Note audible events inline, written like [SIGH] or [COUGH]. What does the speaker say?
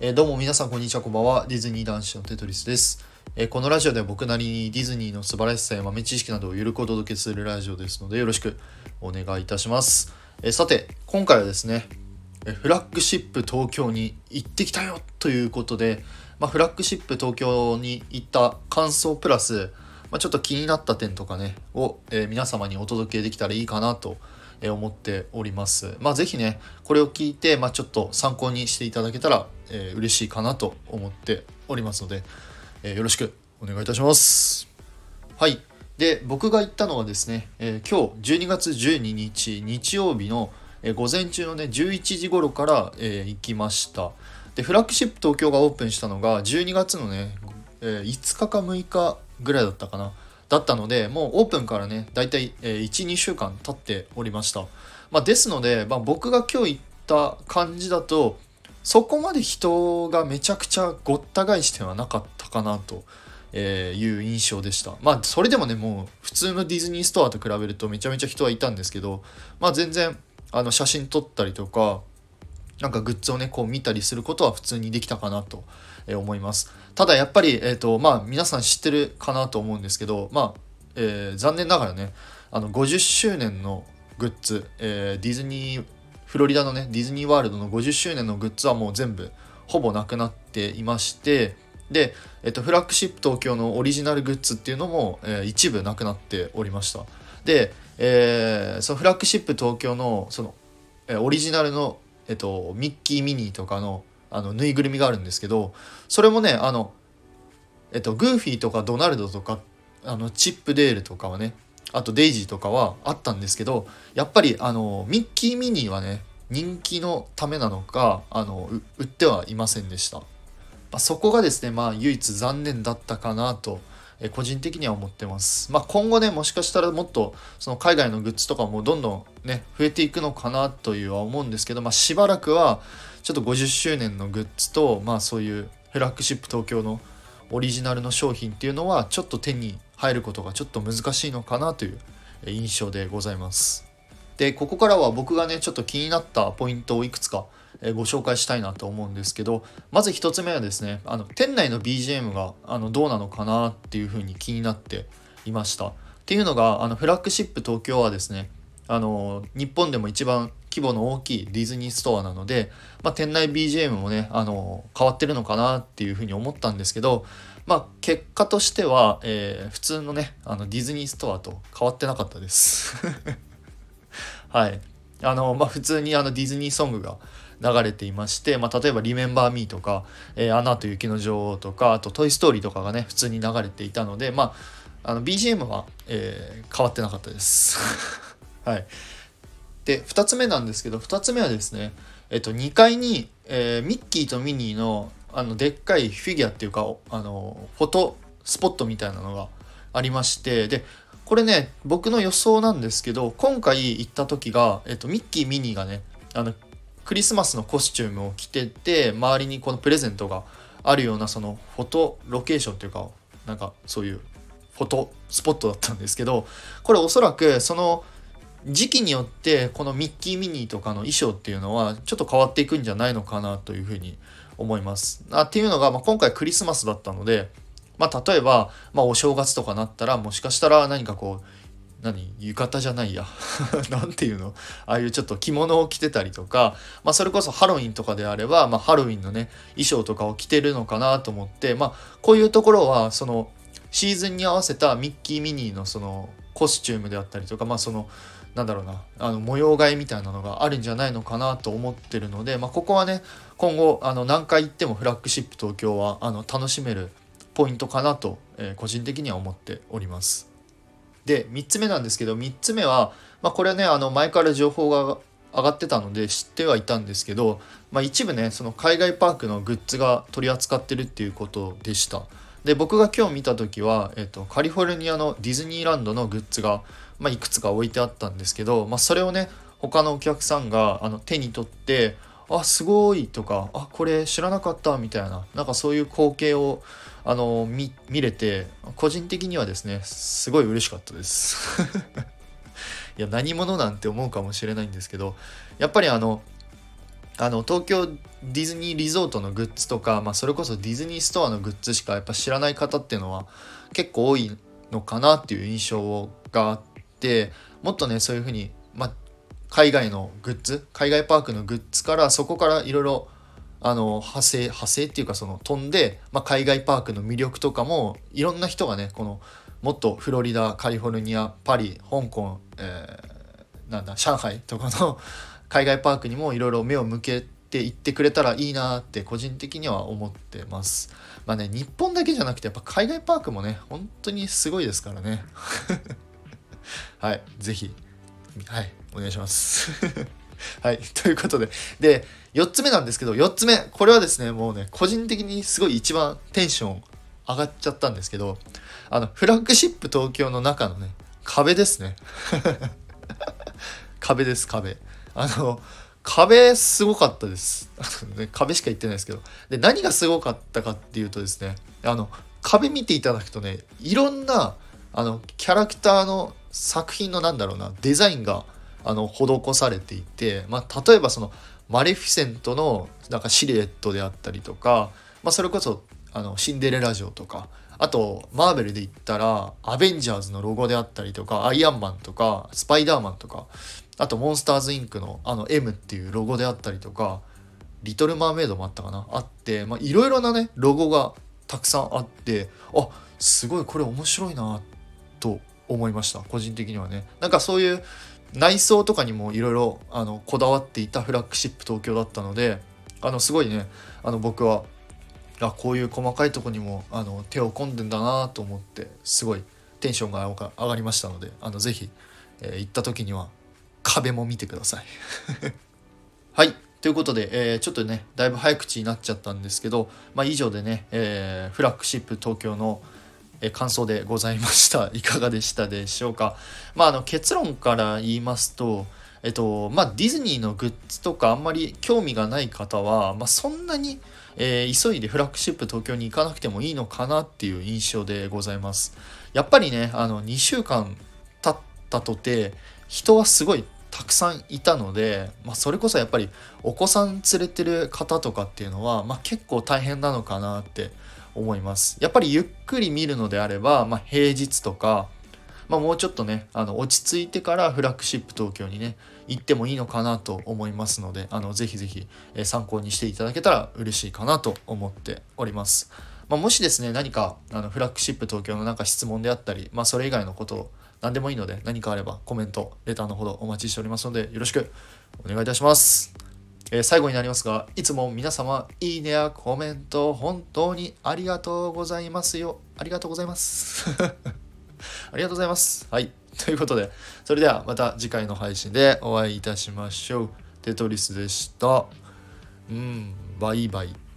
えー、どうも皆さんこんにちはこんばんは。ディズニー男子のテトリスです、えー、このラジオでは僕なりにディズニーの素晴らしさや豆知識などをゆるくお届けするラジオですのでよろしくお願いいたします、えー、さて今回はですね、えフラッグシップ東京に行ってきたよということで、まあ、フラッグシップ東京に行った感想プラス、まあ、ちょっと気になった点とかねを、え皆様にお届けできたらいいかなと思っております。まあ、ぜひね、これを聞いて、まあ、ちょっと参考にしていただけたら、えー、嬉しいかなと思っておりますので、えー、よろしくお願いいたします。はい。で、僕が行ったのはですね、えー、今日12月12日日曜日の、え、午前中のね、11時頃から、え、行きました。で、フラッグシップ東京がオープンしたのが12月のね、え、5日か6日ぐらいだったかな。だったので、もうオープンからね、だいたい1、2週間経っておりました。まあ、ですので、まあ、僕が今日行った感じだと、そこまで人がめちゃくちゃごった返してはなかったかなと。えいう印象でした。まあそれでもねもう普通のディズニーストアと比べるとめちゃめちゃ人はいたんですけどまあ全然あの写真撮ったりとかなんかグッズをねこう見たりすることは普通にできたかなと思います。ただやっぱり、えーとまあ、皆さん知ってるかなと思うんですけど、まあえー、残念ながらねあの50周年のグッズ、えー、ディズニーフロリダのねディズニーワールドの50周年のグッズはもう全部ほぼなくなっていましてで、えっと、フラッグシップ東京のオリジナルグッズっていうのも、えー、一部なくなっておりましたで、えー、そのフラッグシップ東京のその、えー、オリジナルの、えっと、ミッキーミニーとかのあのぬいぐるみがあるんですけどそれもねあのえっとグーフィーとかドナルドとかあのチップデールとかはねあとデイジーとかはあったんですけどやっぱりあのミッキーミニーはね人気のためなのかあの売ってはいませんでした、まあ、そこがですねまあ唯一残念だったかなとえ個人的には思ってます。まあ、今後ね、もしかしたらもっとその海外のグッズとかもどんどんね、増えていくのかなというは思うんですけど、まあ、しばらくはちょっと50周年のグッズと、まあ、そういうフラッグシップ東京のオリジナルの商品っていうのはちょっと手に入ることがちょっと難しいのかなという印象でございます。で、ここからは僕がね、ちょっと気になったポイントをいくつかご紹介したいなと思うんですけどまず1つ目はですねあの店内の BGM があのどうなのかなっていうふうに気になっていました。っていうのがあのフラッグシップ東京はですねあの日本でも一番規模の大きいディズニーストアなので、まあ、店内 BGM もねあの変わってるのかなっていうふうに思ったんですけど、まあ、結果としては、えー、普通のねあのディズニーストアと変わってなかったです。[LAUGHS] はい。あのまあ普通にあのディズニーソングが流れていまして、まあ、例えば「リメンバー・ミー」とか「えー、アナと雪の女王」とかあと「トイ・ストーリー」とかがね普通に流れていたのでまああの BGM は、えー、変わってなかったです。[LAUGHS] はい。で2つ目なんですけど2つ目はですねえっと2階に、えー、ミッキーとミニーのあのでっかいフィギュアっていうかあのフォトスポットみたいなのがありましてでこれね僕の予想なんですけど今回行った時が、えっと、ミッキーミニーがねあのクリスマスのコスチュームを着てて周りにこのプレゼントがあるようなそのフォトロケーションというかなんかそういうフォトスポットだったんですけどこれおそらくその時期によってこのミッキーミニーとかの衣装っていうのはちょっと変わっていくんじゃないのかなというふうに思います。あっていうのが、まあ、今回クリスマスだったので、まあ、例えば、まあ、お正月とかなったらもしかしたら何かこう何浴衣じゃないや [LAUGHS] 何ていうの？ああいうちょっと着物を着てたりとか、まあ、それこそハロウィンとかであれば、まあ、ハロウィンのね衣装とかを着てるのかなと思って、まあ、こういうところはそのシーズンに合わせたミッキーミニーのそのコスチュームであったりとかまあそのなんだろうなあの模様替えみたいなのがあるんじゃないのかなと思ってるので、まあ、ここはね今後あの何回行ってもフラッグシップ東京はあの楽しめるポイントかなと、えー、個人的には思っております。で3つ目なんですけど3つ目は、まあ、これねあの前から情報が上がってたので知ってはいたんですけど、まあ、一部ねその海外パークのグッズが取り扱ってるっていうことでした。で僕が今日見た時は、えっと、カリフォルニアのディズニーランドのグッズが、まあ、いくつか置いてあったんですけど、まあ、それをね他のお客さんがあの手に取ってあすごいとかあこれ知らなかったみたいななんかそういう光景をあの見見れて個人的にはですねすごい嬉しかったです。[LAUGHS] いや何者なんて思うかもしれないんですけどやっぱりあのあの東京ディズニーリゾートのグッズとか、まあ、それこそディズニーストアのグッズしかやっぱ知らない方っていうのは結構多いのかなっていう印象があってもっとねそういうふうに、海外のグッズ海外パークのグッズからそこからいろいろあの派生派生っていうかその飛んで、まあ、海外パークの魅力とかもいろんな人がねこのもっとフロリダカリフォルニアパリ香港、えー、なんだ上海とかの [LAUGHS] 海外パークにもいろいろ目を向けていってくれたらいいなって個人的には思ってます。まあね日本だけじゃなくてやっぱ海外パークもね本当にすごいですからね。[LAUGHS] はい是非はいお願いします。[LAUGHS] はい。ということで。で、4つ目なんですけど、4つ目。これはですね、もうね、個人的にすごい一番テンション上がっちゃったんですけど、あの、フラッグシップ東京の中のね、壁ですね。[LAUGHS] 壁です、壁。あの、壁すごかったです。[LAUGHS] ね、壁しか言ってないですけど。で、何がすごかったかっていうとですね、あの、壁見ていただくとね、いろんな、あの、キャラクターの作品のなんだろうな、デザインがあの施されていて、まあ、例えばそのマレフィセントのなんかシルエットであったりとか、まあ、それこそあのシンデレラ城とかあとマーベルで言ったらアベンジャーズのロゴであったりとかアイアンマンとかスパイダーマンとかあとモンスターズインクのあの M っていうロゴであったりとかリトル・マーメイドもあったかなあっていろいろなねロゴがたくさんあってあすごいこれ面白いなと思いました個人的にはね。なんかそういう内装とかにもいろいろこだわっていたフラッグシップ東京だったのであのすごいねあの僕はあこういう細かいとこにもあの手を込んでんだなと思ってすごいテンションが上がりましたのであのぜひ、えー、行った時には壁も見てください。[LAUGHS] はい。ということで、えー、ちょっとねだいぶ早口になっちゃったんですけど、まあ、以上でね、えー、フラッグシップ東京のえ感想でございました。[LAUGHS] いかがでしたでしょうか？まあ、あの結論から言いますと、えっと、まあ、ディズニーのグッズとかあんまり興味がない方は、まあ、そんなに、えー、急いでフラッグシップ東京に行かなくてもいいのかなっていう印象でございます。やっぱりね、あの、2週間経ったとて、人はすごいたくさんいたので、まあ、それこそやっぱりお子さん連れてる方とかっていうのは、まあ、結構大変なのかなって思います。やっぱりゆっくり見るのであれば、まあ、平日とか、まあ、もうちょっとねあの落ち着いてからフラッグシップ東京にね行ってもいいのかなと思いますのであのぜひぜひ、え参考にしていただけたら嬉しいかなと思っております。まあ、もしですね何かあのフラッグシップ東京のなんか質問であったり、まあ、それ以外のことを何でもいいので何かあればコメントレターのほどお待ちしておりますのでよろしくお願いいたします。えー、最後になりますが、いつも皆様、いいねやコメント、本当にありがとうございますよ。[LAUGHS] ありがとうございます。[LAUGHS] ありがとうございます。はい。ということで、それではまた次回の配信でお会いいたしましょう。テトリスでした。うん、バイバイ。